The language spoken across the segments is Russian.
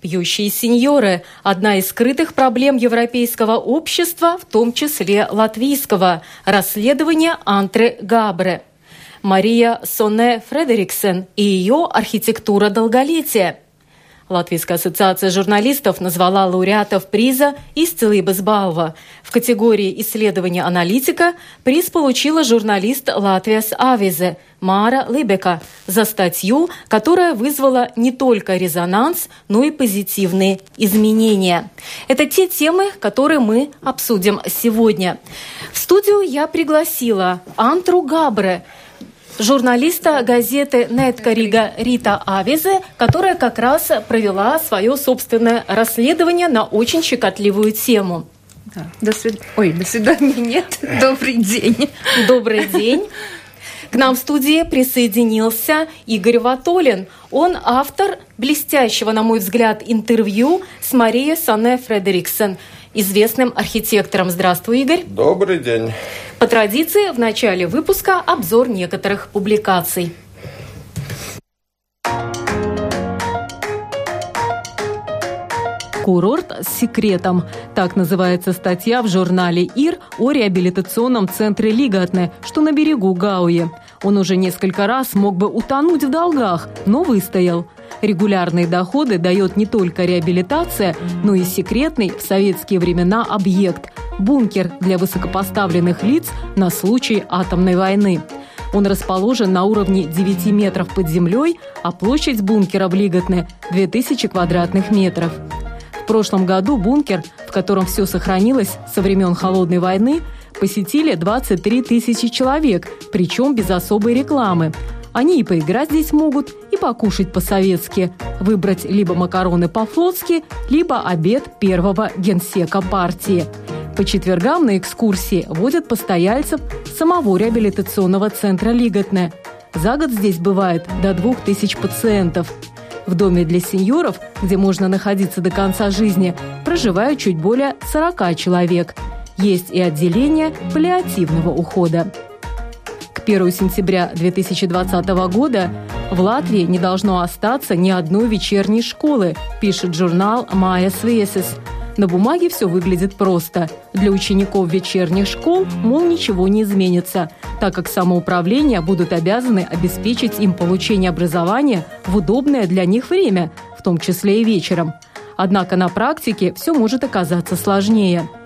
Пьющие сеньоры – одна из скрытых проблем европейского общества, в том числе латвийского. Расследование Антре Габре. Мария Соне Фредериксен и ее архитектура долголетия – Латвийская ассоциация журналистов назвала лауреатов приза «Исцелибас Балва». В категории исследования аналитика приз получила журналист Латвияс Авизе Мара Либека за статью, которая вызвала не только резонанс, но и позитивные изменения. Это те темы, которые мы обсудим сегодня. В студию я пригласила Антру Габре – журналиста газеты «Нетка Рига» Рита Авизе, которая как раз провела свое собственное расследование на очень щекотливую тему. Да. До свид... Ой, до свидания нет. Добрый день. Добрый день. К нам в студии присоединился Игорь Ватолин. Он автор блестящего, на мой взгляд, интервью с Марией Сане Фредериксон – известным архитектором. Здравствуй, Игорь. Добрый день. По традиции, в начале выпуска обзор некоторых публикаций. Курорт с секретом. Так называется статья в журнале «Ир» о реабилитационном центре Лигатне, что на берегу Гауи. Он уже несколько раз мог бы утонуть в долгах, но выстоял. Регулярные доходы дает не только реабилитация, но и секретный в советские времена объект – бункер для высокопоставленных лиц на случай атомной войны. Он расположен на уровне 9 метров под землей, а площадь бункера в Лиготне – 2000 квадратных метров. В прошлом году бункер, в котором все сохранилось со времен Холодной войны, посетили 23 тысячи человек, причем без особой рекламы – они и поиграть здесь могут, и покушать по-советски, выбрать либо макароны по-флотски, либо обед первого генсека партии. По четвергам на экскурсии водят постояльцев самого реабилитационного центра Лиготне. За год здесь бывает до двух тысяч пациентов. В доме для сеньоров, где можно находиться до конца жизни, проживают чуть более 40 человек. Есть и отделение паллиативного ухода. 1 сентября 2020 года в Латвии не должно остаться ни одной вечерней школы, пишет журнал «Майя Свесис». На бумаге все выглядит просто. Для учеников вечерних школ, мол, ничего не изменится, так как самоуправления будут обязаны обеспечить им получение образования в удобное для них время, в том числе и вечером. Однако на практике все может оказаться сложнее –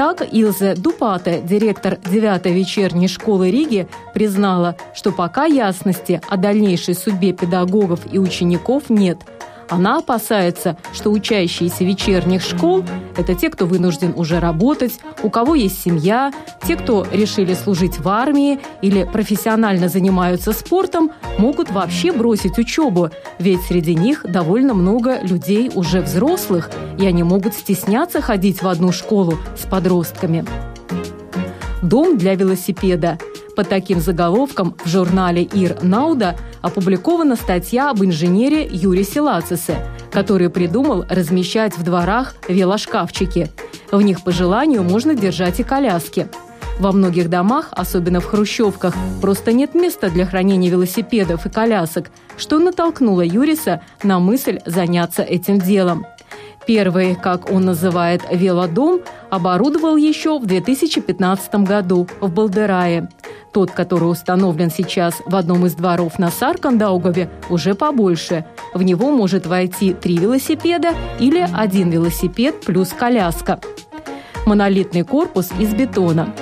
так Илзе Дупате, директор 9-й вечерней школы Риги, признала, что пока ясности о дальнейшей судьбе педагогов и учеников нет – она опасается, что учащиеся вечерних школ – это те, кто вынужден уже работать, у кого есть семья, те, кто решили служить в армии или профессионально занимаются спортом, могут вообще бросить учебу, ведь среди них довольно много людей уже взрослых, и они могут стесняться ходить в одну школу с подростками. Дом для велосипеда – под таким заголовком в журнале «Ир Науда» опубликована статья об инженере Юре Силацисе, который придумал размещать в дворах велошкафчики. В них по желанию можно держать и коляски. Во многих домах, особенно в хрущевках, просто нет места для хранения велосипедов и колясок, что натолкнуло Юриса на мысль заняться этим делом. Первый, как он называет, велодом оборудовал еще в 2015 году в Балдерае. Тот, который установлен сейчас в одном из дворов на Саркандаугове, уже побольше. В него может войти три велосипеда или один велосипед плюс коляска. Монолитный корпус из бетона.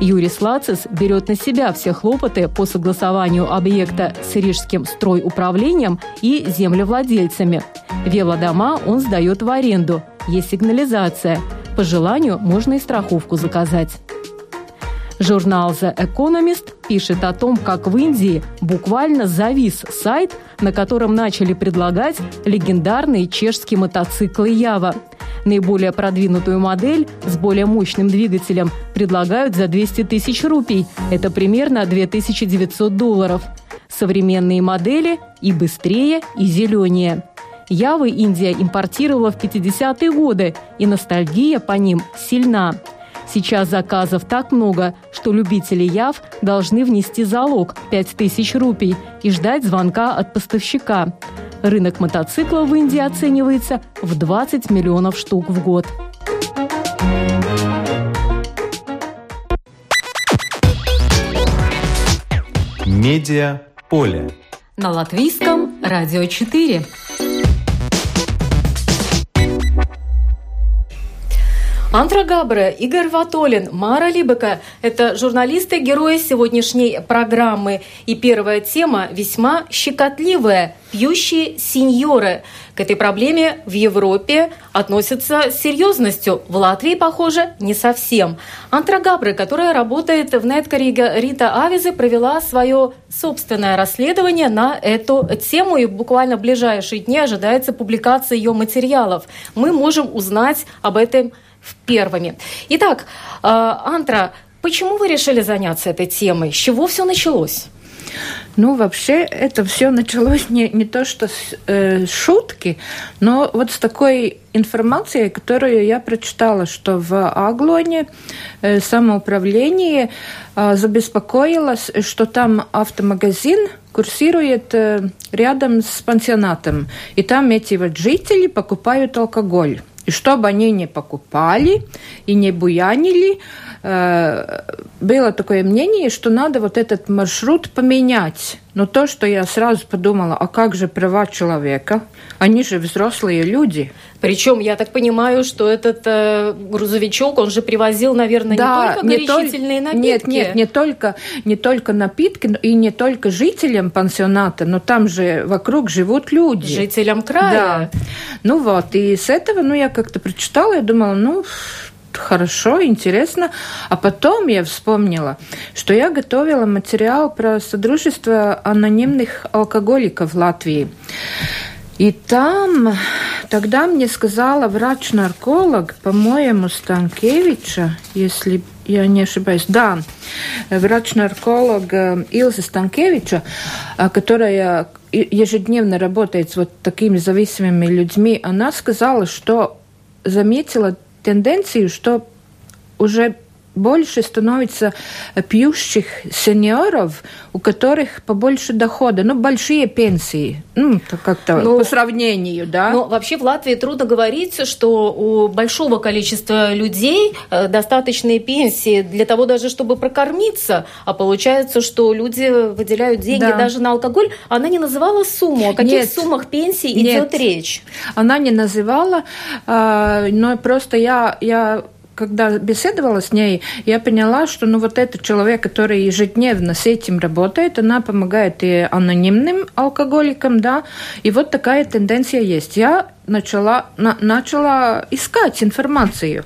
Юрий Слацис берет на себя все хлопоты по согласованию объекта с рижским стройуправлением и землевладельцами. Велодома он сдает в аренду. Есть сигнализация. По желанию можно и страховку заказать. Журнал The Economist пишет о том, как в Индии буквально завис сайт, на котором начали предлагать легендарные чешские мотоциклы Ява. Наиболее продвинутую модель с более мощным двигателем предлагают за 200 тысяч рупий. Это примерно 2900 долларов. Современные модели и быстрее, и зеленее. Явы Индия импортировала в 50-е годы, и ностальгия по ним сильна. Сейчас заказов так много, что любители Яв должны внести залог 5000 рупий и ждать звонка от поставщика. Рынок мотоциклов в Индии оценивается в 20 миллионов штук в год. Медиа поле. На латвийском радио 4. Антра Габре, Игорь Ватолин, Мара Либека – это журналисты-герои сегодняшней программы. И первая тема весьма щекотливая – пьющие сеньоры. К этой проблеме в Европе относятся с серьезностью. В Латвии, похоже, не совсем. Антра Габре, которая работает в Неткарига Рита Авизе, провела свое собственное расследование на эту тему. И буквально в ближайшие дни ожидается публикация ее материалов. Мы можем узнать об этом первыми. Итак, а, Антра, почему вы решили заняться этой темой? С чего все началось? Ну, вообще, это все началось не, не то что с э, шутки, но вот с такой информацией, которую я прочитала, что в Аглоне э, самоуправление э, забеспокоилось, что там автомагазин курсирует э, рядом с пансионатом, и там эти вот жители покупают алкоголь. И чтобы они не покупали и не буянили, э, было такое мнение, что надо вот этот маршрут поменять. Но то, что я сразу подумала, а как же права человека? Они же взрослые люди. Причем, я так понимаю, что этот э, грузовичок, он же привозил, наверное, да, не только горячительные не напитки. Нет, нет, не только, не только напитки и не только жителям пансионата, но там же вокруг живут люди. Жителям края. Да. Ну вот, и с этого, ну, я как-то прочитала, я думала, ну, хорошо, интересно. А потом я вспомнила, что я готовила материал про Содружество анонимных алкоголиков в Латвии. И там тогда мне сказала врач-нарколог, по-моему, Станкевича, если я не ошибаюсь, да, врач-нарколог э, Илза Станкевича, э, которая ежедневно работает с вот такими зависимыми людьми, она сказала, что заметила тенденцию, что уже больше становится пьющих сеньоров, у которых побольше дохода, ну, большие пенсии, ну, как-то ну, по сравнению, да. Но вообще в Латвии трудно говорить, что у большого количества людей э, достаточные пенсии для того даже, чтобы прокормиться, а получается, что люди выделяют деньги да. даже на алкоголь. Она не называла сумму. О каких Нет. суммах пенсии Нет. идет речь? Она не называла, а, но просто я, я когда беседовала с ней, я поняла, что ну вот этот человек, который ежедневно с этим работает, она помогает и анонимным алкоголикам, да, и вот такая тенденция есть. Я начала, на, начала искать информацию.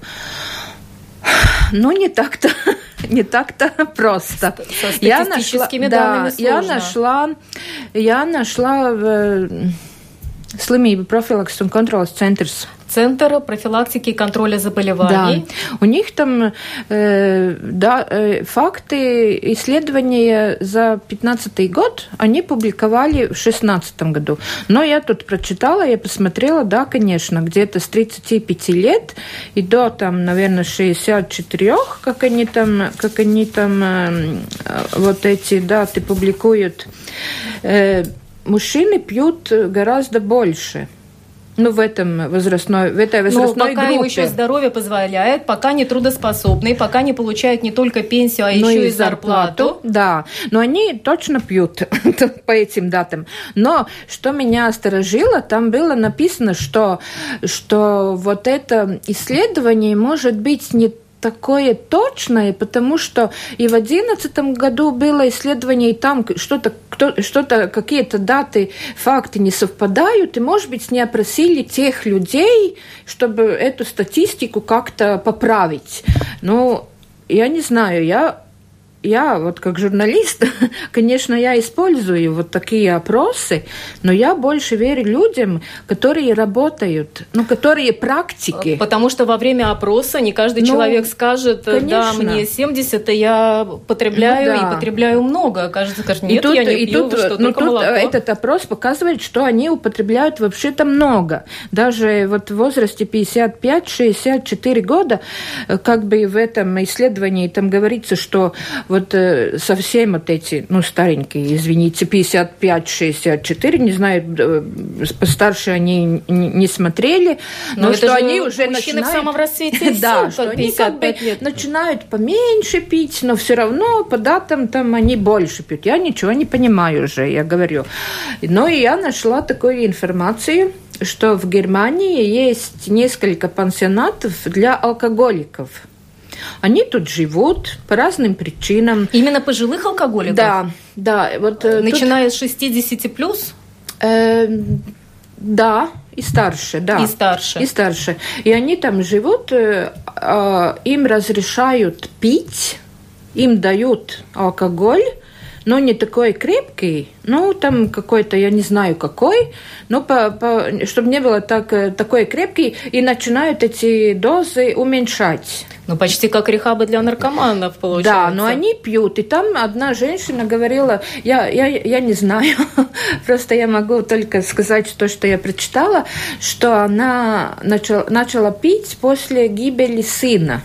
Ну, не так-то, не так-то просто. Со, я нашла, да, я нашла, я нашла э, slimību profilaks un kontrolas centrs Центр профилактики и контроля заболеваний. Да. У них там э, да, э, факты исследования за 2015 год они публиковали в 2016 году. Но я тут прочитала, я посмотрела, да, конечно, где-то с 35 лет и до там, наверное, 64, как они там, как они там э, вот эти даты публикуют, э, мужчины пьют гораздо больше. Ну, в этом возрастной, в этой возрастной Но пока группе. им еще здоровье позволяет, пока не трудоспособны, пока не получают не только пенсию, а Но еще и зарплату. зарплату. Да, но они точно пьют по этим датам. Но что меня осторожило, там было написано, что, что вот это исследование может быть не такое точное, потому что и в одиннадцатом году было исследование, и там что-то, что-то, какие-то даты, факты не совпадают, и, может быть, не опросили тех людей, чтобы эту статистику как-то поправить. Ну, я не знаю, я я вот как журналист, конечно, я использую вот такие опросы, но я больше верю людям, которые работают, ну, которые практики. Потому что во время опроса не каждый ну, человек скажет, конечно. да, мне 70, и я потребляю, ну, да. и потребляю много. Кажется, скажет, нет, и тут, я не и пью, тут, что, ну, тут молоко. этот опрос показывает, что они употребляют вообще-то много. Даже вот в возрасте 55-64 года, э, как бы в этом исследовании там говорится, что вот э, совсем вот эти, ну, старенькие, извините, 55-64, не знаю, э, постарше они не смотрели, но, но что они уже начинают... в самом расцвете Да, что они как бы начинают поменьше пить, но все равно по датам там они больше пьют. Я ничего не понимаю уже, я говорю. Но и я нашла такую информацию, что в Германии есть несколько пансионатов для алкоголиков. Они тут живут по разным причинам. Именно пожилых алкоголиков? Да, да. Вот, э, Начиная тут... с 60 плюс? Э, да, и старше, да. И старше. И старше. И они там живут, э, э, им разрешают пить, им дают алкоголь, но не такой крепкий, ну, там какой-то, я не знаю какой, но по, по, чтобы не было так, э, такой крепкий, и начинают эти дозы уменьшать. Ну, почти как рехабы для наркоманов, получается. Да, но они пьют. И там одна женщина говорила, я, я, я не знаю, просто я могу только сказать то, что я прочитала, что она начала, начала пить после гибели сына.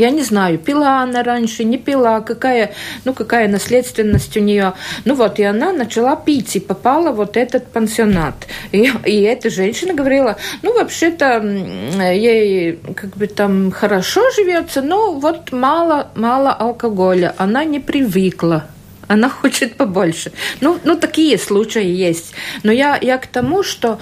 Я не знаю, пила она раньше, не пила, какая, ну, какая наследственность у нее. Ну вот, и она начала пить, и попала вот этот пансионат. И, и эта женщина говорила, ну, вообще-то ей как бы там хорошо живется, но вот мало, мало алкоголя. Она не привыкла она хочет побольше. Ну, ну такие случаи есть. Но я, я к тому, что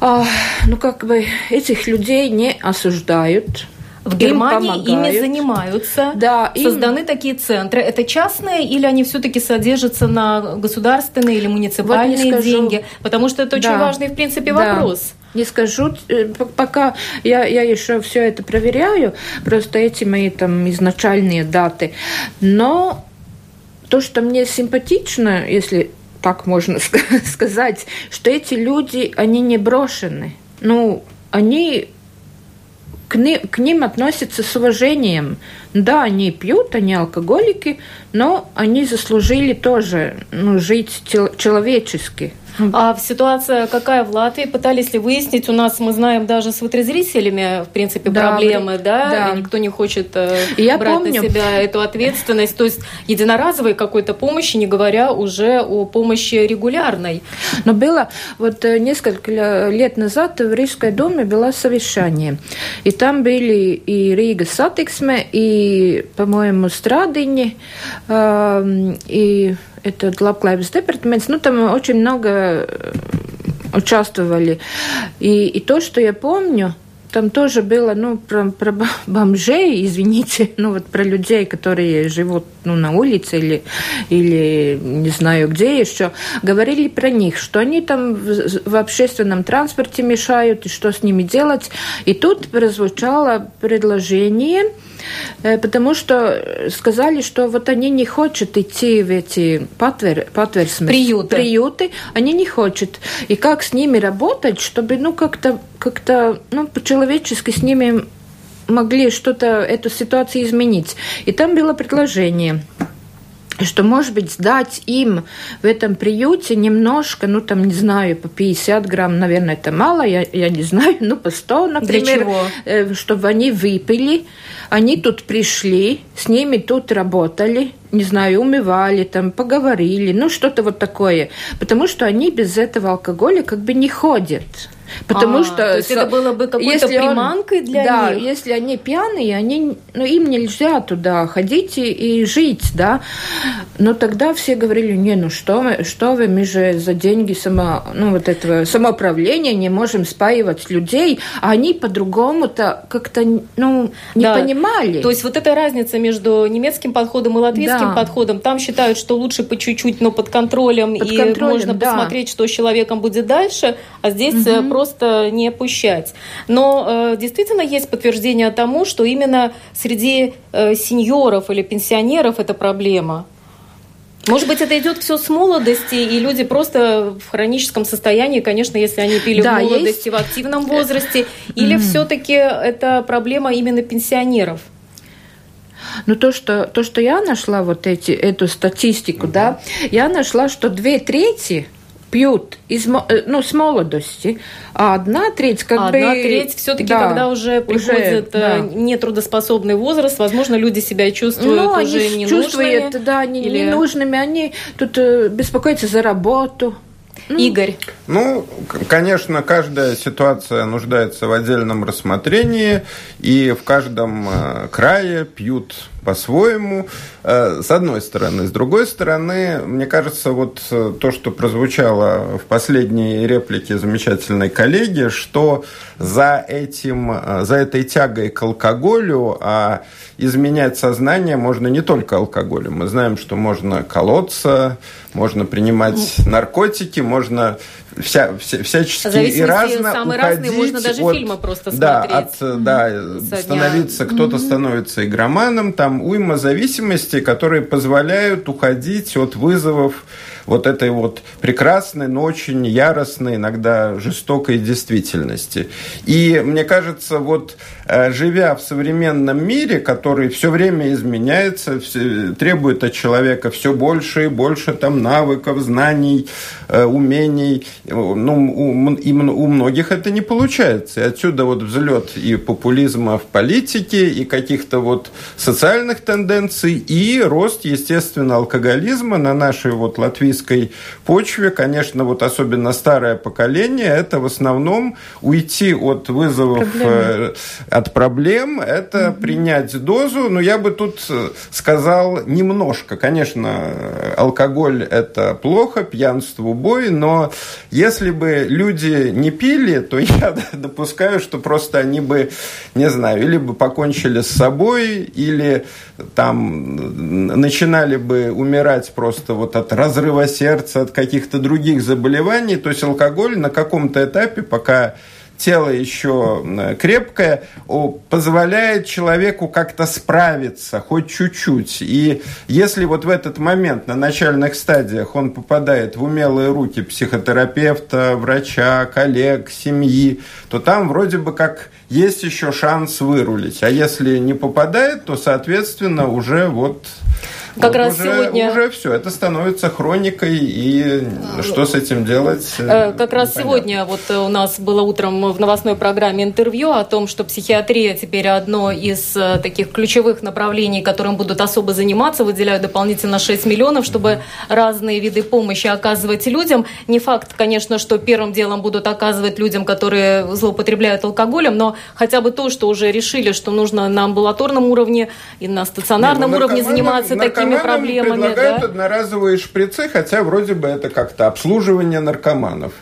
а, ну, как бы этих людей не осуждают, в Германии ими занимаются. Да, Созданы им... такие центры. Это частные или они все-таки содержатся на государственные или муниципальные вот деньги? Потому что это очень да. важный, в принципе, вопрос. Да. Не скажу, э, пока я, я еще все это проверяю, просто эти мои там изначальные даты. Но то, что мне симпатично, если так можно сказать, что эти люди, они не брошены. Ну, они к, ни, к ним относятся с уважением. Да, они пьют, они алкоголики, но они заслужили тоже ну, жить человечески. А ситуация какая в Латвии? Пытались ли выяснить? У нас, мы знаем, даже с вытрезвителями, в принципе, да, проблемы, да? да. Никто не хочет э, Я брать помню. на себя эту ответственность. То есть единоразовой какой-то помощи, не говоря уже о помощи регулярной. Но было вот э, несколько лет назад в Рижской думе было совещание. И там были и Rīgas Satiksme, и, по-моему, Страдыни, э, и этот Labklājības департамент, ну, там очень много э, участвовали. И, и то, что я помню, там тоже было, ну, про, про бомжей, извините, ну, вот про людей, которые живут, ну, на улице или, или не знаю где еще, говорили про них, что они там в, в общественном транспорте мешают, и что с ними делать. И тут прозвучало предложение, потому что сказали, что вот они не хотят идти в эти патвер, патверсмес, приюты. приюты, они не хотят. И как с ними работать, чтобы ну как-то как-то ну по-человечески с ними могли что-то эту ситуацию изменить. И там было предложение что, может быть, сдать им в этом приюте немножко, ну, там, не знаю, по 50 грамм, наверное, это мало, я, я не знаю, ну, по 100, например. Для чего? Э, чтобы они выпили, они тут пришли, с ними тут работали, не знаю, умывали, там, поговорили, ну, что-то вот такое. Потому что они без этого алкоголя как бы не ходят. Потому а, что то есть это было бы какой-то приманкой он, для да, них. Да, если они пьяные, они, ну, им нельзя туда ходить и, и жить, да. Но тогда все говорили, не, ну что вы, что вы, мы же за деньги само, ну, вот этого самоуправления не можем спаивать людей, а они по-другому-то как-то, ну, не да. понимали. То есть вот эта разница между немецким подходом и латвийским да. подходом, там считают, что лучше по чуть-чуть, но под контролем, под и контролем, можно да. посмотреть, что с человеком будет дальше, а здесь угу просто не пущать. Но действительно есть подтверждение тому, что именно среди сеньоров или пенсионеров это проблема. Может быть, это идет все с молодости, и люди просто в хроническом состоянии, конечно, если они пили да, в молодости, есть... в активном возрасте, или mm-hmm. все-таки это проблема именно пенсионеров? Ну, то, что, то, что я нашла, вот эти, эту статистику, mm-hmm. да, я нашла, что две трети пьют из, э, ну, с молодости, а одна треть как а бы... Одна треть все-таки, да, когда уже приходит уже, э, да. нетрудоспособный возраст, возможно, люди себя чувствуют ну, уже они ненужными. чувствуют, да, не, или... ненужными, они тут э, беспокоятся за работу. Ну. Игорь. Ну, конечно, каждая ситуация нуждается в отдельном рассмотрении, и в каждом крае пьют по-своему, э, с одной стороны. С другой стороны, мне кажется, вот э, то, что прозвучало в последней реплике замечательной коллеги, что за, этим, э, за этой тягой к алкоголю, а изменять сознание можно не только алкоголем. Мы знаем, что можно колоться, можно принимать наркотики, можно вся, вся, всячески и разно самые уходить разные, можно даже от, фильмы просто да, смотреть. От, да, становиться, кто-то mm-hmm. становится игроманом, там уйма зависимостей, которые позволяют уходить от вызовов вот этой вот прекрасной, но очень яростной, иногда жестокой действительности. И мне кажется, вот э, живя в современном мире, который все время изменяется, требует от человека все больше и больше там навыков, знаний, э, умений, ну, у, у многих это не получается. И отсюда вот взлет и популизма в политике, и каких-то вот социальных тенденций, и рост, естественно, алкоголизма на нашей вот латвийской политической почве, конечно, вот особенно старое поколение, это в основном уйти от вызовов, Проблемы. Э, от проблем, это mm-hmm. принять дозу, но я бы тут э, сказал немножко. Конечно, алкоголь – это плохо, пьянство – убой, но если бы люди не пили, то я допускаю, что просто они бы, не знаю, или бы покончили с собой, или там начинали бы умирать просто вот от разрыва сердца, от каких-то других заболеваний. То есть алкоголь на каком-то этапе, пока тело еще крепкое, позволяет человеку как-то справиться, хоть чуть-чуть. И если вот в этот момент, на начальных стадиях, он попадает в умелые руки психотерапевта, врача, коллег, семьи, то там вроде бы как есть еще шанс вырулить. А если не попадает, то, соответственно, уже вот как вот раз уже, сегодня... Уже все, это становится хроникой, и что с этим делать? Э, как раз непонятно. сегодня вот у нас было утром в новостной программе интервью о том, что психиатрия теперь одно из э, таких ключевых направлений, которым будут особо заниматься, выделяют дополнительно 6 миллионов, чтобы разные виды помощи оказывать людям. Не факт, конечно, что первым делом будут оказывать людям, которые злоупотребляют алкоголем, но хотя бы то, что уже решили, что нужно на амбулаторном уровне и на стационарном Не, ну, уровне заниматься такими проблемами. предлагают да? одноразовые шприцы, хотя вроде бы это как-то обслуживание наркоманов.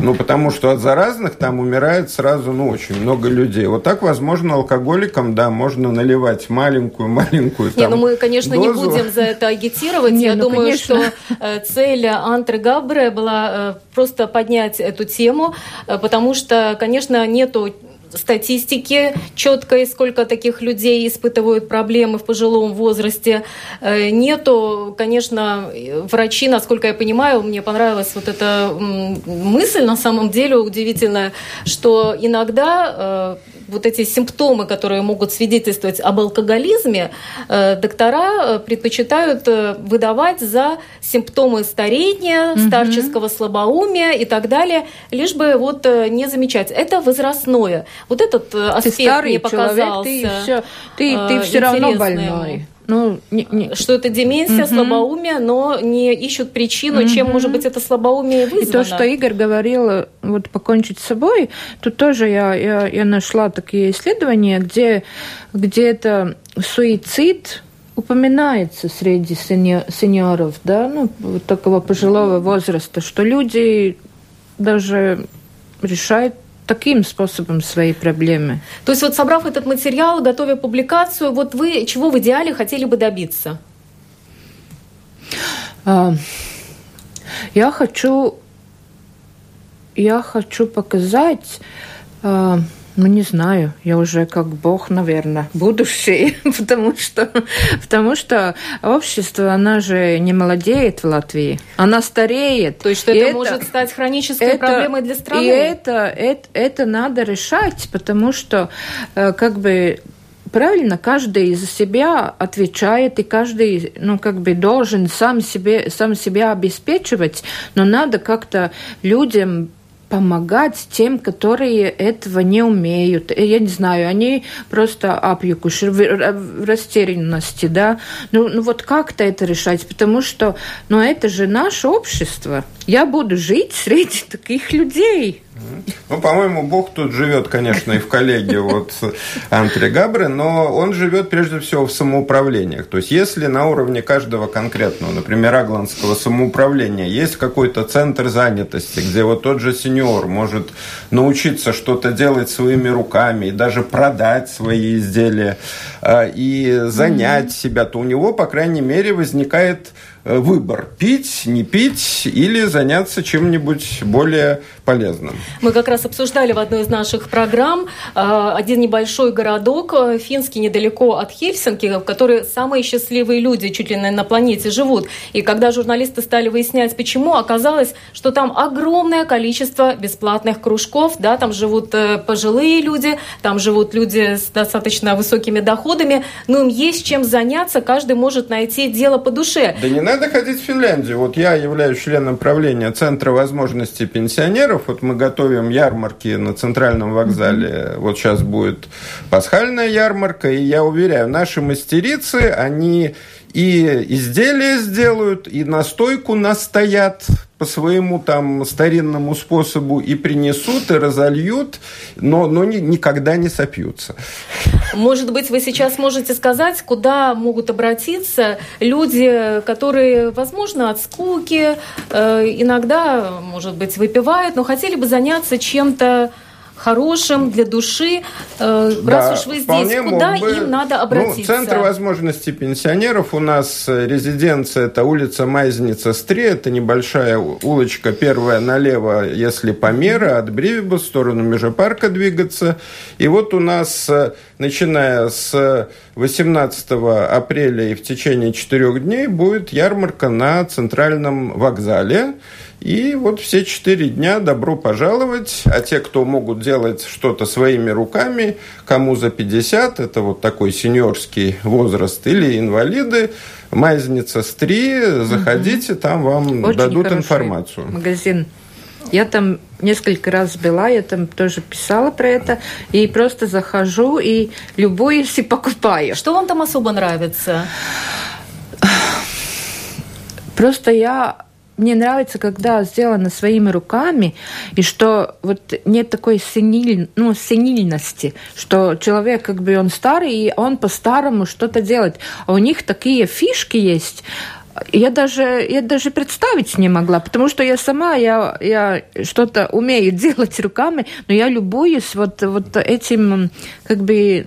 Ну, потому что от заразных там умирает сразу, ну, очень много людей. Вот так, возможно, алкоголикам, да, можно наливать маленькую-маленькую Не, ну мы, конечно, дозу. не будем за это агитировать. Не, Я ну, думаю, конечно. что э, цель Антры Габре была э, просто поднять эту тему, э, потому что, конечно, нету статистики четкой, сколько таких людей испытывают проблемы в пожилом возрасте. Э, нету, конечно, врачи, насколько я понимаю, мне понравилась вот эта мысль на самом деле удивительная, что иногда э, вот эти симптомы, которые могут свидетельствовать об алкоголизме, э, доктора предпочитают выдавать за симптомы старения, угу. старческого слабоумия и так далее, лишь бы вот не замечать. Это возрастное. Вот этот э, аспект ты старый мне показался человек, ты все, ты, ты все равно больной. Ну, не, не. Что это деменция, угу. слабоумие, но не ищут причину, угу. чем может быть это слабоумие вызвано. И то, что Игорь говорил, вот покончить с собой, тут тоже я, я, я нашла такие исследования, где, где это суицид упоминается среди сеньоров, да, ну, вот такого пожилого возраста, что люди даже решают таким способом свои проблемы. То есть вот собрав этот материал, готовя публикацию, вот вы чего в идеале хотели бы добиться? А, я хочу я хочу показать... Ну, не знаю, я уже как бог, наверное, будущий, потому что, потому что общество, она же не молодеет в Латвии, она стареет. То есть, что это, это может стать хронической это, проблемой для страны? И это, это, это надо решать, потому что, э, как бы, правильно, каждый за себя отвечает, и каждый, ну, как бы должен сам, себе, сам себя обеспечивать, но надо как-то людям помогать тем, которые этого не умеют. Э, я не знаю, они просто апьюкуши в растерянности, да. Ну, ну вот как-то это решать, потому что, ну, это же наше общество. Я буду жить среди таких людей. Ну, по-моему, Бог тут живет, конечно, и в коллеге вот Антри Габры, но он живет прежде всего в самоуправлениях. То есть, если на уровне каждого конкретного, например, агланского самоуправления есть какой-то центр занятости, где вот тот же сеньор может научиться что-то делать своими руками и даже продать свои изделия э, и занять mm-hmm. себя, то у него, по крайней мере, возникает выбор – пить, не пить или заняться чем-нибудь более полезным. Мы как раз обсуждали в одной из наших программ э, один небольшой городок, э, финский, недалеко от Хельсинки, в котором самые счастливые люди чуть ли не на планете живут. И когда журналисты стали выяснять, почему, оказалось, что там огромное количество бесплатных кружков, да, там живут пожилые люди, там живут люди с достаточно высокими доходами, но им есть чем заняться, каждый может найти дело по душе. Да не надо ходить в Финляндию. Вот я являюсь членом правления Центра возможностей пенсионеров. Вот мы готовим ярмарки на центральном вокзале. Вот сейчас будет пасхальная ярмарка. И я уверяю, наши мастерицы, они и изделия сделают, и настойку настоят по своему там старинному способу и принесут, и разольют, но, но ни, никогда не сопьются. Может быть, вы сейчас можете сказать, куда могут обратиться люди, которые, возможно, от скуки, э, иногда, может быть, выпивают, но хотели бы заняться чем-то хорошим для души. Э, да, раз уж вы здесь, куда бы, им надо ну, обратиться? Ну, Центр возможностей пенсионеров у нас э, резиденция, это улица Майзница Стри, это небольшая улочка, первая налево, если по мере, от Бривиба в сторону Межепарка двигаться. И вот у нас, э, начиная с 18 апреля и в течение четырех дней будет ярмарка на центральном вокзале. И вот все четыре дня добро пожаловать. А те, кто могут делать что-то своими руками, кому за 50, это вот такой сеньорский возраст, или инвалиды, Майзница с 3, заходите, угу. там вам Очень дадут информацию. Магазин. Я там несколько раз была, я там тоже писала про это, и просто захожу и любуюсь и покупаю. Что вам там особо нравится? Просто я мне нравится, когда сделано своими руками, и что вот нет такой сениль, ну, сенильности, что человек, как бы он старый, и он по-старому что-то делает. А у них такие фишки есть, я даже, я даже представить не могла, потому что я сама, я, я что-то умею делать руками, но я любуюсь вот, вот этим, как бы,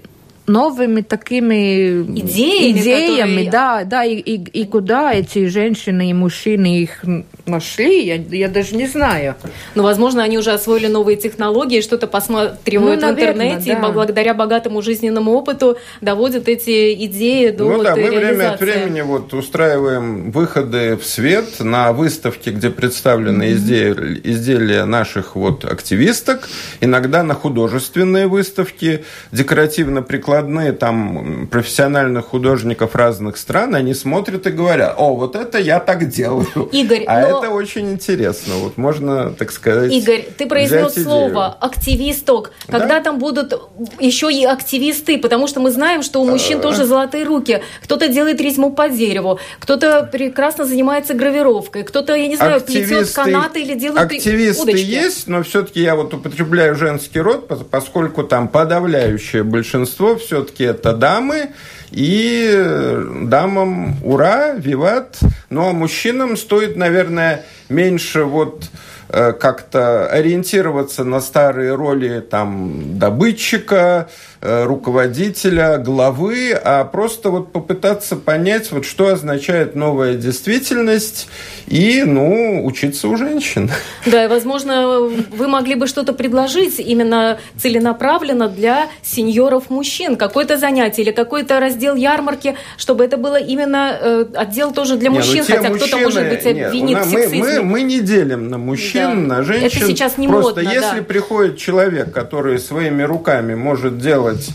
новыми такими идеями, идеями которые... да, да, и, и, и куда эти женщины и мужчины их нашли, я, я даже не знаю. Ну, возможно, они уже освоили новые технологии, что-то посматривают ну, наверное, в интернете, да. и благодаря богатому жизненному опыту доводят эти идеи до Ну да, мы время от времени вот устраиваем выходы в свет на выставке, где представлены mm-hmm. изделия, изделия наших вот активисток, иногда на художественные выставки, декоративно-прикладные там профессиональных художников разных стран, они смотрят и говорят, о, вот это я так делаю. Игорь, а но... это очень интересно. Вот можно, так сказать, Игорь, ты произнес слово активисток. Когда да? там будут еще и активисты? Потому что мы знаем, что у мужчин а... тоже золотые руки. Кто-то делает резьбу по дереву, кто-то прекрасно занимается гравировкой, кто-то, я не знаю, активисты... плетет канаты или делает Активисты удочки. есть, но все-таки я вот употребляю женский род, поскольку там подавляющее большинство все-таки это дамы, и дамам ура, виват. Ну а мужчинам стоит, наверное, меньше вот э, как-то ориентироваться на старые роли там добытчика, Э, руководителя, главы, а просто вот попытаться понять, вот что означает новая действительность и, ну, учиться у женщин. Да, и, возможно, вы могли бы что-то предложить именно целенаправленно для сеньоров-мужчин, какое-то занятие или какой-то раздел ярмарки, чтобы это было именно э, отдел тоже для мужчин, не, ну, хотя кто-то, может быть, обвинит нет, в мы, мы, мы не делим на мужчин, да. на женщин. Это сейчас не Просто модно, если да. приходит человек, который своими руками может делать делать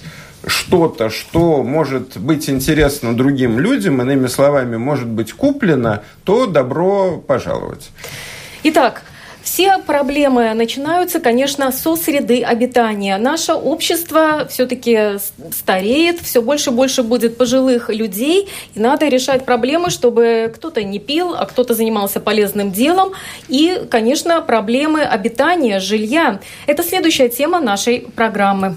что-то, что может быть интересно другим людям, иными словами, может быть куплено, то добро пожаловать. Итак, все проблемы начинаются, конечно, со среды обитания. Наше общество все-таки стареет, все больше и больше будет пожилых людей, и надо решать проблемы, чтобы кто-то не пил, а кто-то занимался полезным делом. И, конечно, проблемы обитания, жилья. Это следующая тема нашей программы.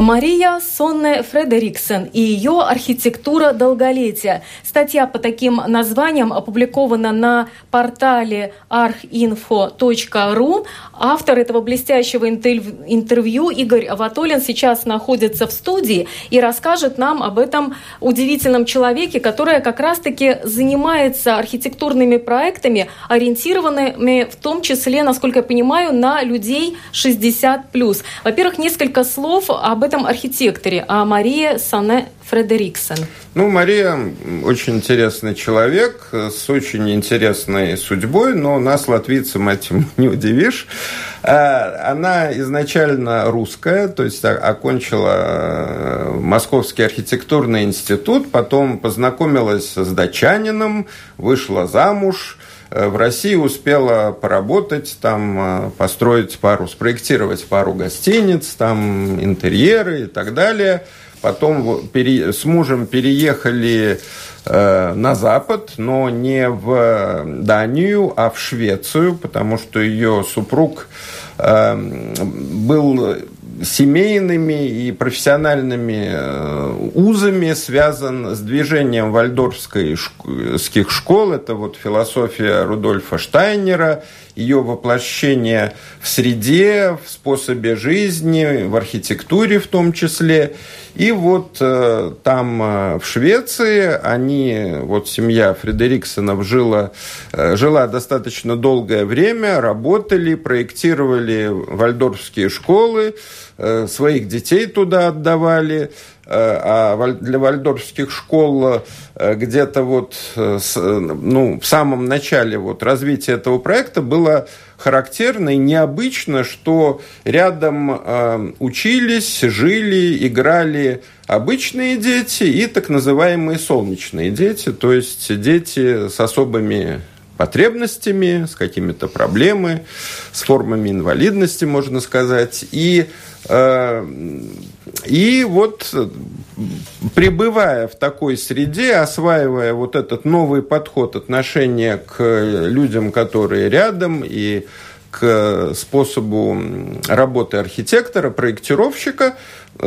Мария Сонне Фредериксон и ее архитектура долголетия. Статья по таким названиям опубликована на портале archinfo.ru. Автор этого блестящего интервью Игорь Аватолин сейчас находится в студии и расскажет нам об этом удивительном человеке, который как раз-таки занимается архитектурными проектами, ориентированными в том числе, насколько я понимаю, на людей 60+. Во-первых, несколько слов об этом этом архитекторе, а Мария Сане Фредериксон. Ну, Мария очень интересный человек с очень интересной судьбой, но нас, латвийцам, этим не удивишь. А, она изначально русская, то есть окончила э, Московский архитектурный институт, потом познакомилась с датчанином, вышла замуж – Э, в России успела поработать, там, э, построить пару, спроектировать пару гостиниц, там, интерьеры и так далее. Потом с мужем переехали э, на Запад, но не в Данию, а в Швецию, потому что ее супруг был семейными и профессиональными э, узами связан с движением вальдорфских школ. Это вот философия Рудольфа Штайнера, ее воплощение в среде, в способе жизни, в архитектуре в том числе. И вот э, там, э, в Швеции, они, вот семья Фредериксонов жила, э, жила достаточно долгое время, работали, проектировали вальдорфские школы, э, своих детей туда отдавали, а для вальдорфских школ э, где-то вот ну, в самом начале вот развития этого проекта было характерно и необычно, что рядом э, учились, жили, играли обычные дети и так называемые солнечные дети, то есть дети с особыми потребностями, с какими-то проблемами, с формами инвалидности, можно сказать. И, э, и вот пребывая в такой среде, осваивая вот этот новый подход отношения к людям, которые рядом, и к способу работы архитектора, проектировщика,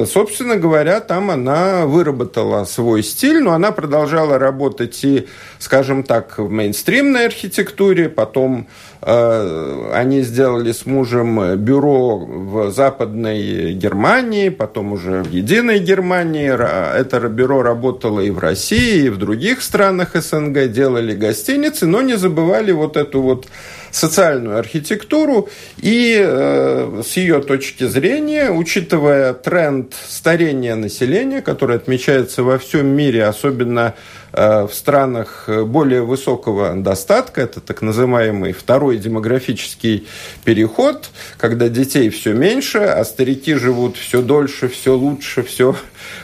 собственно говоря, там она выработала свой стиль, но она продолжала работать и, скажем так, в мейнстримной архитектуре, потом э, они сделали с мужем бюро в Западной Германии, потом уже в Единой Германии. Это бюро работало и в России, и в других странах СНГ, делали гостиницы, но не забывали вот эту вот социальную архитектуру и э, с ее точки зрения, учитывая тренд старения населения, который отмечается во всем мире, особенно в странах более высокого достатка, это так называемый второй демографический переход, когда детей все меньше, а старики живут все дольше, все лучше, все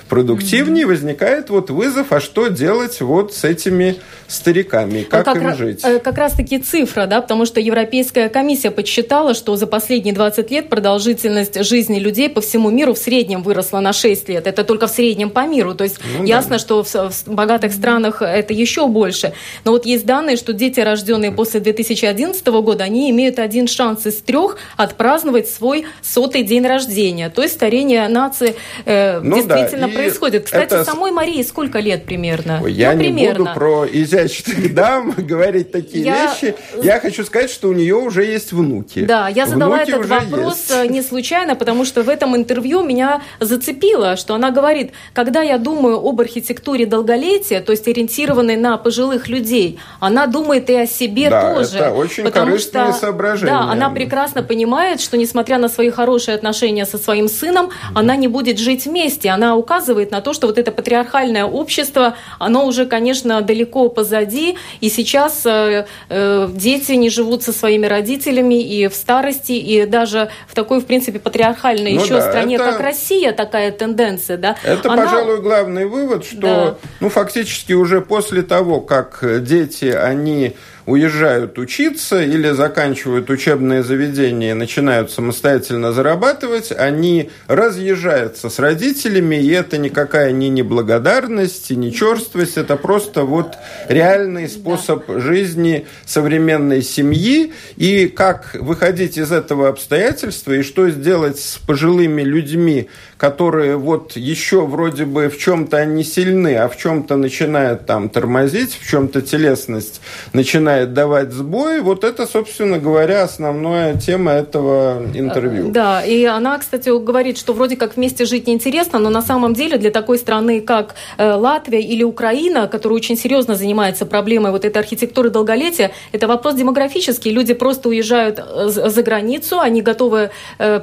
продуктивнее, mm-hmm. возникает вот вызов, а что делать вот с этими стариками, как, ну, как им жить? Э, как раз-таки цифра, да, потому что Европейская комиссия подсчитала, что за последние 20 лет продолжительность жизни людей по всему миру в среднем выросла на 6 лет. Это только в среднем по миру. То есть ну, ясно, да. что в, в богатых странах это еще больше. Но вот есть данные, что дети, рожденные после 2011 года, они имеют один шанс из трех отпраздновать свой сотый день рождения. То есть старение нации э, ну, действительно да. происходит. Кстати, это... самой Марии сколько лет примерно? Ой, я ну, не примерно. буду про изящных дам говорить такие я... вещи. Я хочу сказать, что у нее уже есть внуки. Да, я задала внуки этот вопрос есть. Э, не случайно, потому что в этом интервью меня зацепило, что она говорит, когда я думаю об архитектуре долголетия, то есть ориентированной на пожилых людей, она думает и о себе да, тоже. Это очень потому что, соображения. Да, она прекрасно понимает, что несмотря на свои хорошие отношения со своим сыном, она не будет жить вместе. Она указывает на то, что вот это патриархальное общество, оно уже, конечно, далеко позади, и сейчас э, э, дети не живут со своими родителями и в старости, и даже в такой, в принципе, патриархальной ну еще да, стране, это... как Россия, такая тенденция, да. Это, она... пожалуй, главный вывод, что, да. ну, фактически уже после того, как дети, они уезжают учиться или заканчивают учебные заведения и начинают самостоятельно зарабатывать, они разъезжаются с родителями, и это никакая не неблагодарность, и не черствость, это просто вот реальный способ да. жизни современной семьи, и как выходить из этого обстоятельства, и что сделать с пожилыми людьми, которые вот еще вроде бы в чем-то они сильны, а в чем-то начинают там тормозить, в чем-то телесность начинает давать сбой, вот это, собственно говоря, основная тема этого интервью. Э, да, и она, кстати, говорит, что вроде как вместе жить неинтересно, но на самом деле для такой страны, как э, Латвия или Украина, которая очень серьезно занимается проблемой вот этой архитектуры долголетия, это вопрос демографический. Люди просто уезжают э, за границу, они готовы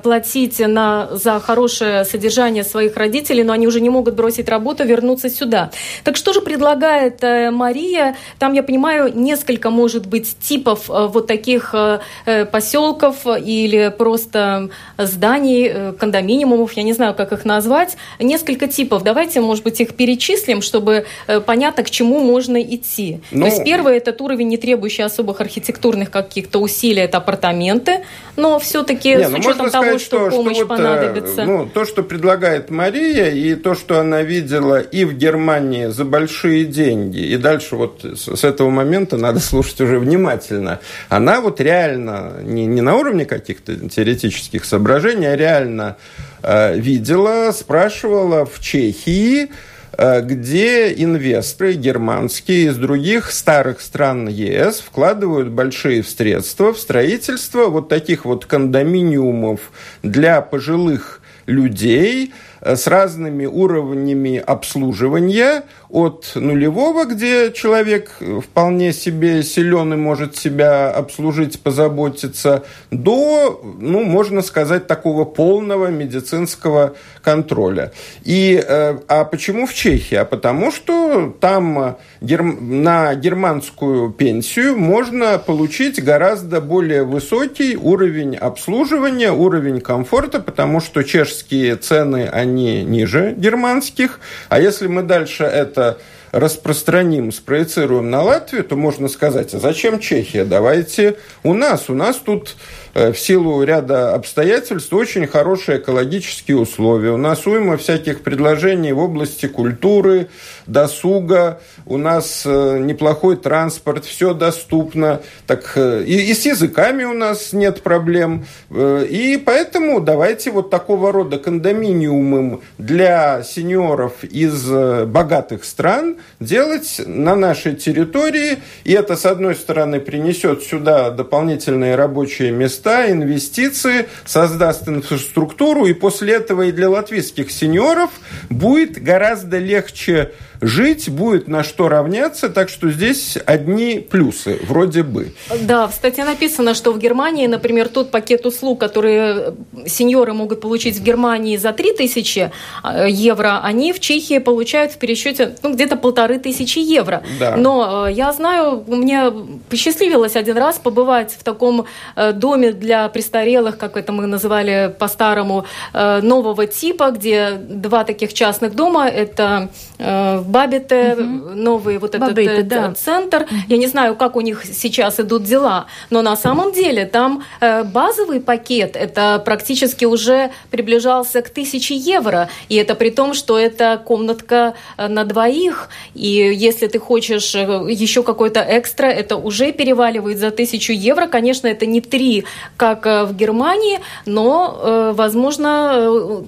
платить на, за хорошее содержание содержания своих родителей, но они уже не могут бросить работу, вернуться сюда. Так что же предлагает э, Мария? Там, я понимаю, несколько, может быть, типов э, вот таких э, поселков или просто зданий, кондоминиумов, я не знаю, как их назвать. Несколько типов. Давайте, может быть, их перечислим, чтобы понятно, к чему можно идти. Ну, То есть первый этот уровень, не требующий особых архитектурных каких-то усилий, это апартаменты, но все-таки с ну, учетом того, сказать, что, что помощь что вот, понадобится. Ну, то, что предлагает Мария, и то, что она видела и в Германии за большие деньги, и дальше вот с этого момента надо слушать уже внимательно, она вот реально, не, не на уровне каких-то теоретических соображений, а реально э, видела, спрашивала в Чехии, э, где инвесторы германские из других старых стран ЕС вкладывают большие средства в строительство вот таких вот кондоминиумов для пожилых людей с разными уровнями обслуживания, от нулевого, где человек вполне себе силен и может себя обслужить, позаботиться, до, ну, можно сказать, такого полного медицинского контроля. И, э, а почему в Чехии? А потому что там гер... на германскую пенсию можно получить гораздо более высокий уровень обслуживания, уровень комфорта, потому что чешские цены, они ниже германских. А если мы дальше это распространим, спроецируем на Латвию, то можно сказать, а зачем Чехия? Давайте у нас. У нас тут в силу ряда обстоятельств очень хорошие экологические условия. У нас уйма всяких предложений в области культуры, досуга, у нас э, неплохой транспорт, все доступно. Так, э, и, и с языками у нас нет проблем. И поэтому давайте вот такого рода кондоминиумы для сеньоров из богатых стран делать на нашей территории. И это, с одной стороны, принесет сюда дополнительные рабочие места, места, инвестиции, создаст инфраструктуру, и после этого и для латвийских сеньоров будет гораздо легче жить, будет на что равняться, так что здесь одни плюсы, вроде бы. Да, в статье написано, что в Германии, например, тот пакет услуг, которые сеньоры могут получить в Германии за 3000 э, евро, они в Чехии получают в пересчете ну, где-то полторы тысячи евро. Да. Но я знаю, мне посчастливилось один раз побывать в таком доме для престарелых, как это мы называли по-старому, нового типа, где два таких частных дома. Это в Бабите, угу. новый вот этот Бабите, да. центр. Я не знаю, как у них сейчас идут дела, но на самом деле там базовый пакет, это практически уже приближался к тысяче евро. И это при том, что это комнатка э, на двоих. И если ты хочешь э, еще какой-то экстра, это уже переваливает за тысячу евро. Конечно, это не три, как э, в Германии, но, возможно,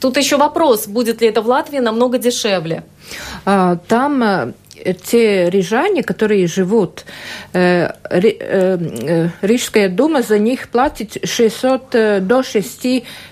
тут еще вопрос, будет ли это в Латвии намного дешевле. А, там те рижане, которые живут, э, э, э, Рижская дума за них платит 600 до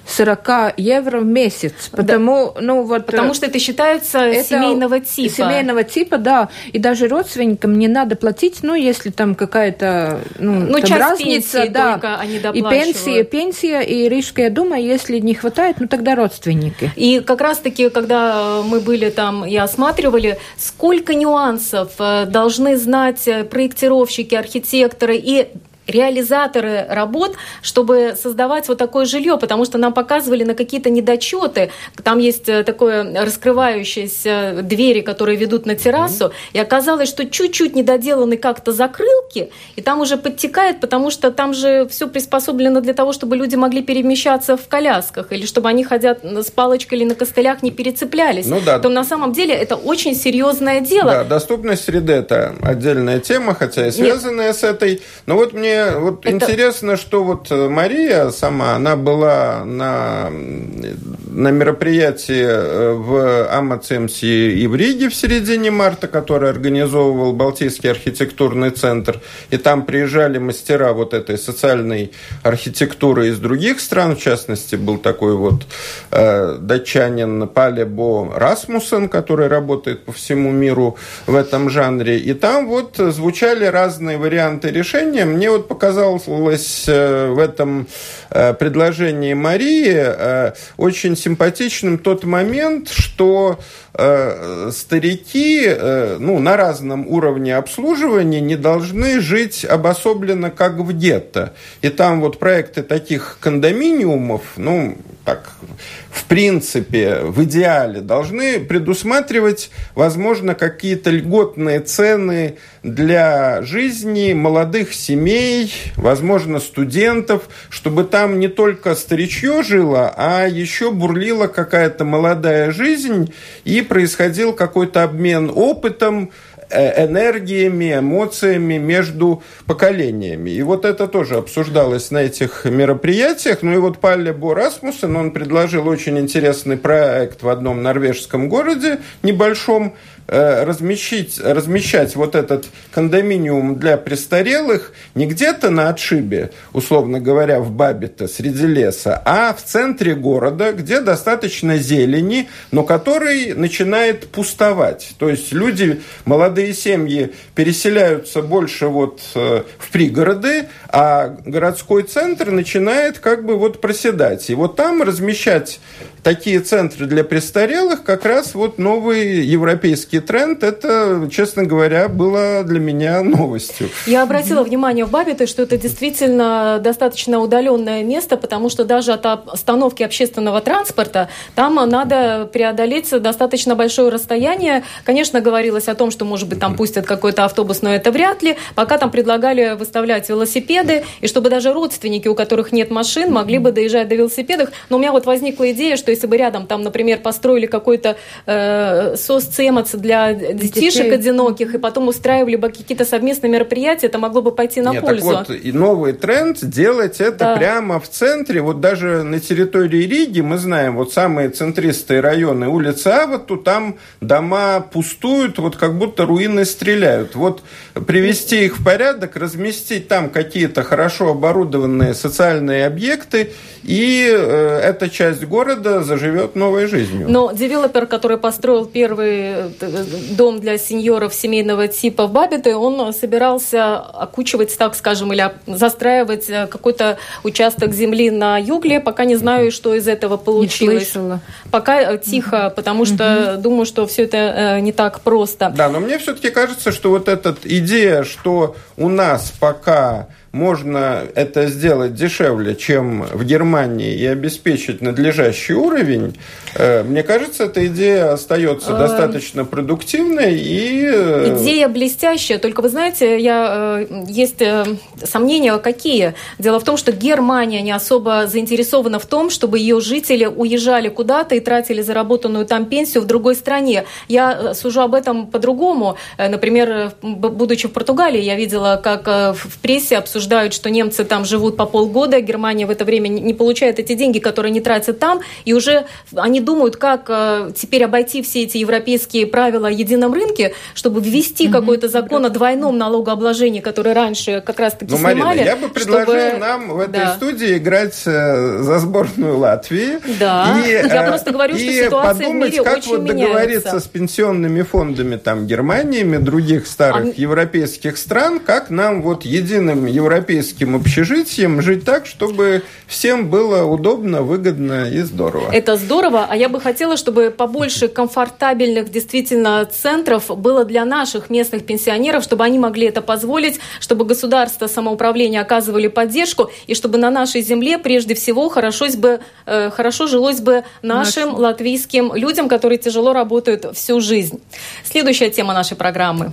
640 евро в месяц. Потому, да. ну, вот, потому что это считается это семейного типа. Семейного типа, да. И даже родственникам не надо платить, ну, если там какая-то ну, ну, там разница. да. И пенсия, пенсия, и Рижская дума, если не хватает, ну, тогда родственники. И как раз-таки, когда мы были там и осматривали, сколько нюансов э, должны знать э, проектировщики, архитекторы и реализаторы работ, чтобы создавать вот такое жилье, потому что нам показывали на какие-то недочеты. Там есть э, такое раскрывающиеся двери, которые ведут на террасу, и оказалось, что чуть-чуть недоделаны как-то закрылки, и там уже подтекает, потому что там же все приспособлено для того, чтобы люди могли перемещаться в колясках, или чтобы они ходят с палочкой или на костылях не перецеплялись. Ну да. То на самом деле это очень серьезное дело. Да, доступность среды – это отдельная тема, хотя и связанная Нет. с этой. Но вот мне вот это... интересно, что вот э, Мария сама, она была на, на мероприятии э, в Амацемсе и в Риге в середине марта, который организовывал Балтийский архитектурный центр. И там приезжали мастера вот этой социальной архитектуры из других стран. В частности, был такой вот э, датчанин Палебо Расмусен, который работает по всему миру в этом жанре. И там вот звучали разные варианты решения. Мне вот показалось э, в этом э, предложении Марии э, очень симпатичным тот момент, что старики ну, на разном уровне обслуживания не должны жить обособленно, как в гетто. И там вот проекты таких кондоминиумов, ну, так, в принципе, в идеале, должны предусматривать, возможно, какие-то льготные цены для жизни молодых семей, возможно, студентов, чтобы там не только старичье жило, а еще бурлила какая-то молодая жизнь и происходил какой-то обмен опытом, энергиями, эмоциями между поколениями. И вот это тоже обсуждалось на этих мероприятиях. Ну и вот Палле Бо Расмуссен, он предложил очень интересный проект в одном норвежском городе небольшом, Э, размещить, размещать вот этот кондоминиум для престарелых не где-то на отшибе, условно говоря, в Бабите, среди леса, а в центре города, где достаточно зелени, но который начинает пустовать. То есть люди, молодые семьи переселяются больше вот э, в пригороды, а городской центр начинает как бы вот проседать. И вот там размещать такие центры для престарелых как раз вот новый европейский тренд. Это, честно говоря, было для меня новостью. Я обратила внимание в Бабите, что это действительно достаточно удаленное место, потому что даже от остановки общественного транспорта там надо преодолеть достаточно большое расстояние. Конечно, говорилось о том, что, может быть, там пустят какой-то автобус, но это вряд ли. Пока там предлагали выставлять велосипеды, и чтобы даже родственники, у которых нет машин, могли бы доезжать до велосипедов. Но у меня вот возникла идея, что если бы рядом там, например, построили какой-то э, соццемац для детишек Детей. одиноких, и потом устраивали бы какие-то совместные мероприятия, это могло бы пойти на Нет, пользу. Так вот, и новый тренд делать это да. прямо в центре, вот даже на территории Риги, мы знаем, вот самые центристые районы улицы Авату, там дома пустуют, вот как будто руины стреляют. Вот привести их в порядок, разместить там какие-то хорошо оборудованные социальные объекты, и э, эта часть города заживет новой жизнью. Но девелопер, который построил первый э, дом для сеньоров семейного типа в Бабите, он собирался окучивать, так скажем, или застраивать э, какой-то участок земли на югле, пока не знаю, что из этого получилось. Не Пока э, тихо, потому что думаю, что все это не так просто. Да, но мне все-таки кажется, что вот эта идея, что у нас пока можно это сделать дешевле, чем в Германии, и обеспечить надлежащий уровень, э, мне кажется, эта идея остается а... достаточно продуктивной и... Э, идея блестящая, только вы знаете, я, э, есть сомнения какие. Дело в том, что Германия не особо заинтересована в том, чтобы ее жители уезжали куда-то и тратили заработанную там пенсию в другой стране. Я сужу об этом по-другому. Например, будучи в Португалии, я видела, как в прессе обсуждают обсуждают, что немцы там живут по полгода, Германия в это время не получает эти деньги, которые не тратят там, и уже они думают, как э, теперь обойти все эти европейские правила о едином рынке, чтобы ввести mm-hmm. какой-то закон о двойном налогообложении, который раньше как раз-таки ну, снимали. Марина, я бы предложил чтобы... нам в этой да. студии играть э, за сборную Латвии. Да, и, я э, просто говорю, что ситуация подумать, в мире как очень вот меняется. договориться с пенсионными фондами там Германиями, других старых а... европейских стран, как нам вот единым европейским европейским общежитием жить так, чтобы всем было удобно, выгодно и здорово. Это здорово, а я бы хотела, чтобы побольше комфортабельных действительно центров было для наших местных пенсионеров, чтобы они могли это позволить, чтобы государство, самоуправление оказывали поддержку, и чтобы на нашей земле прежде всего хорошо, бы, э, хорошо жилось бы нашим Наш... латвийским людям, которые тяжело работают всю жизнь. Следующая тема нашей программы.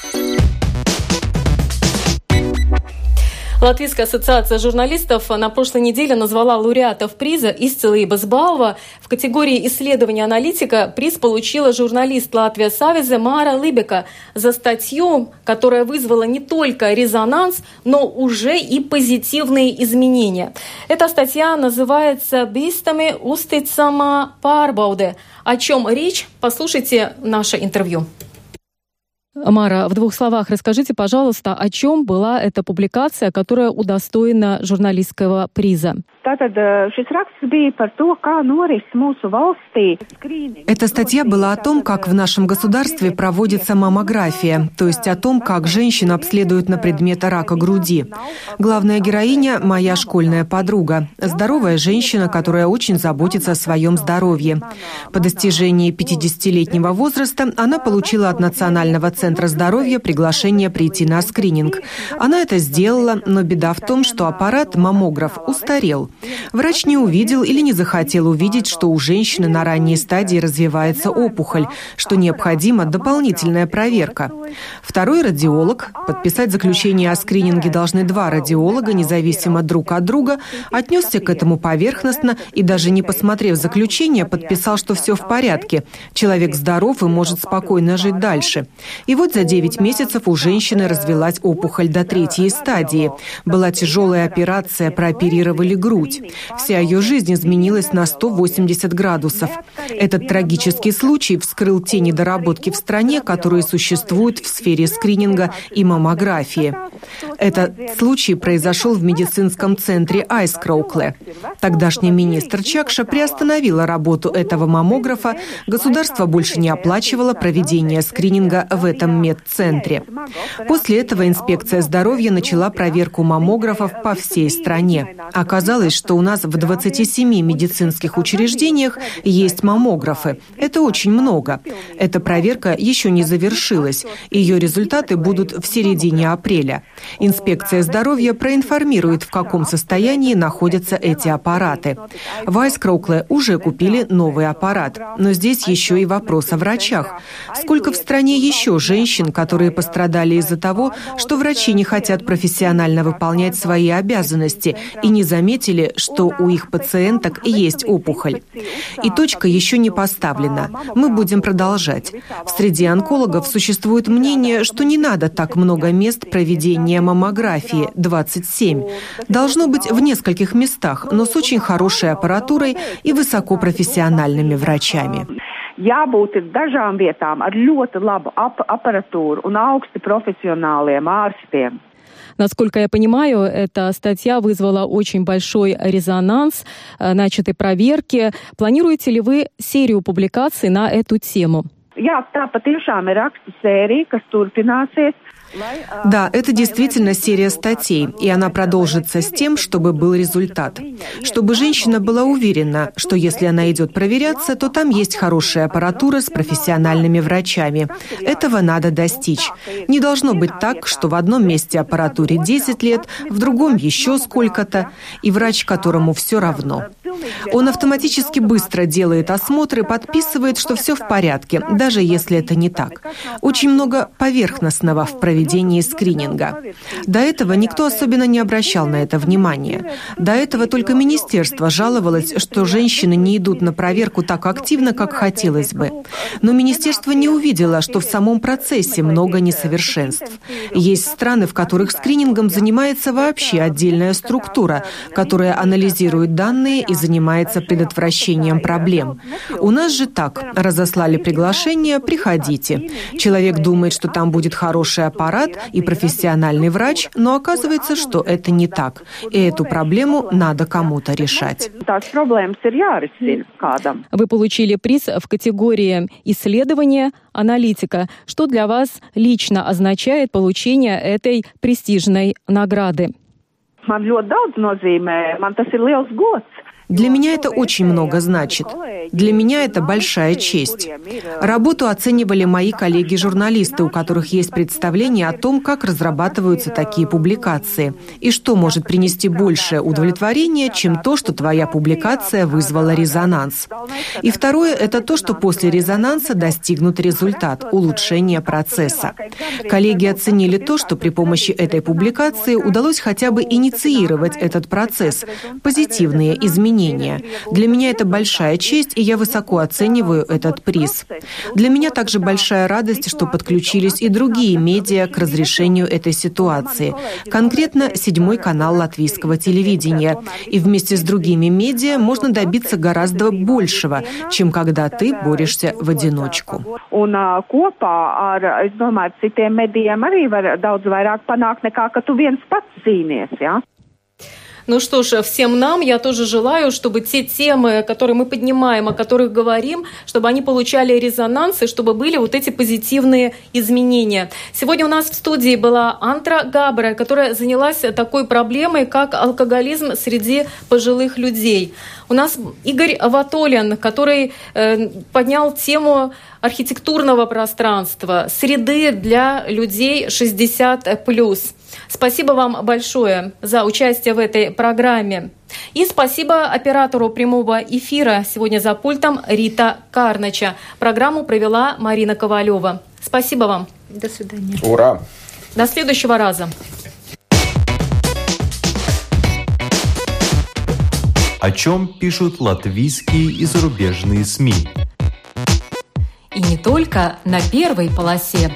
Латвийская ассоциация журналистов на прошлой неделе назвала лауреатов приза Исцела Базбалова. В категории исследования аналитика приз получила журналист Латвия Савизе Мара Лыбека за статью, которая вызвала не только резонанс, но уже и позитивные изменения. Эта статья называется «Бистами устицама парбауде». О чем речь? Послушайте наше интервью. Мара, в двух словах расскажите, пожалуйста, о чем была эта публикация, которая удостоена журналистского приза? Эта статья была о том, как в нашем государстве проводится маммография, то есть о том, как женщин обследуют на предмет рака груди. Главная героиня – моя школьная подруга. Здоровая женщина, которая очень заботится о своем здоровье. По достижении 50-летнего возраста она получила от Национального центра здоровья приглашение прийти на скрининг. Она это сделала, но беда в том, что аппарат маммограф устарел. Врач не увидел или не захотел увидеть, что у женщины на ранней стадии развивается опухоль, что необходима дополнительная проверка. Второй радиолог, подписать заключение о скрининге должны два радиолога, независимо друг от друга, отнесся к этому поверхностно и даже не посмотрев заключение, подписал, что все в порядке. Человек здоров и может спокойно жить дальше. И вот за 9 месяцев у женщины развилась опухоль до третьей стадии. Была тяжелая операция, прооперировали грудь. Вся ее жизнь изменилась на 180 градусов. Этот трагический случай вскрыл те недоработки в стране, которые существуют в сфере скрининга и маммографии. Этот случай произошел в медицинском центре Айскроукле. Тогдашний министр Чакша приостановила работу этого маммографа. Государство больше не оплачивало проведение скрининга в этом медцентре. После этого инспекция здоровья начала проверку маммографов по всей стране. Оказалось, что у нас в 27 медицинских учреждениях есть маммографы. Это очень много. Эта проверка еще не завершилась. Ее результаты будут в середине апреля. Инспекция здоровья проинформирует, в каком состоянии находятся эти аппараты. В Айскроукле уже купили новый аппарат. Но здесь еще и вопрос о врачах. Сколько в стране еще женщин, которые пострадали из-за того, что врачи не хотят профессионально выполнять свои обязанности и не заметили, что у их пациенток есть опухоль. И точка еще не поставлена. Мы будем продолжать. В среде онкологов существует мнение, что не надо так много мест проведения маммографии – 27. Должно быть в нескольких местах, но с очень хорошей аппаратурой и высокопрофессиональными врачами jābūt ir dažām vietām ar ļoti labu ap аппаратуру un augsti профессионалiem ārstiem. Насколько я понимаю, эта статья вызвала очень большой резонанс э, начатой проверки. Планируете ли вы серию публикаций на эту тему? Jā, tā patiešām ir rakstu sērija, kas turpināsies. Да, это действительно серия статей, и она продолжится с тем, чтобы был результат. Чтобы женщина была уверена, что если она идет проверяться, то там есть хорошая аппаратура с профессиональными врачами. Этого надо достичь. Не должно быть так, что в одном месте аппаратуре 10 лет, в другом еще сколько-то, и врач, которому все равно. Он автоматически быстро делает осмотр и подписывает, что все в порядке, даже если это не так. Очень много поверхностного в проведении скрининга. До этого никто особенно не обращал на это внимания. До этого только министерство жаловалось, что женщины не идут на проверку так активно, как хотелось бы. Но министерство не увидело, что в самом процессе много несовершенств. Есть страны, в которых скринингом занимается вообще отдельная структура, которая анализирует данные и занимается предотвращением проблем. У нас же так. Разослали приглашение, приходите. Человек думает, что там будет хороший аппарат и профессиональный врач, но оказывается, что это не так. И эту проблему надо кому-то решать. Вы получили приз в категории исследования аналитика. Что для вас лично означает получение этой престижной награды? Man ļoti daudz nozīmē. Man tas ir liels gods. Для меня это очень много значит. Для меня это большая честь. Работу оценивали мои коллеги-журналисты, у которых есть представление о том, как разрабатываются такие публикации, и что может принести большее удовлетворение, чем то, что твоя публикация вызвала резонанс. И второе – это то, что после резонанса достигнут результат – улучшение процесса. Коллеги оценили то, что при помощи этой публикации удалось хотя бы инициировать этот процесс, позитивные изменения изменения. Для меня это большая честь, и я высоко оцениваю этот приз. Для меня также большая радость, что подключились и другие медиа к разрешению этой ситуации, конкретно седьмой канал латвийского телевидения. И вместе с другими медиа можно добиться гораздо большего, чем когда ты борешься в одиночку. Ну что ж, всем нам я тоже желаю, чтобы те темы, которые мы поднимаем, о которых говорим, чтобы они получали резонанс и чтобы были вот эти позитивные изменения. Сегодня у нас в студии была Антра Габра, которая занялась такой проблемой, как алкоголизм среди пожилых людей. У нас Игорь Ватолин, который э, поднял тему архитектурного пространства, среды для людей 60+. Спасибо вам большое за участие в этой программе. И спасибо оператору прямого эфира сегодня за пультом Рита Карнача. Программу провела Марина Ковалева. Спасибо вам. До свидания. Ура! До следующего раза. О чем пишут латвийские и зарубежные СМИ? И не только на первой полосе.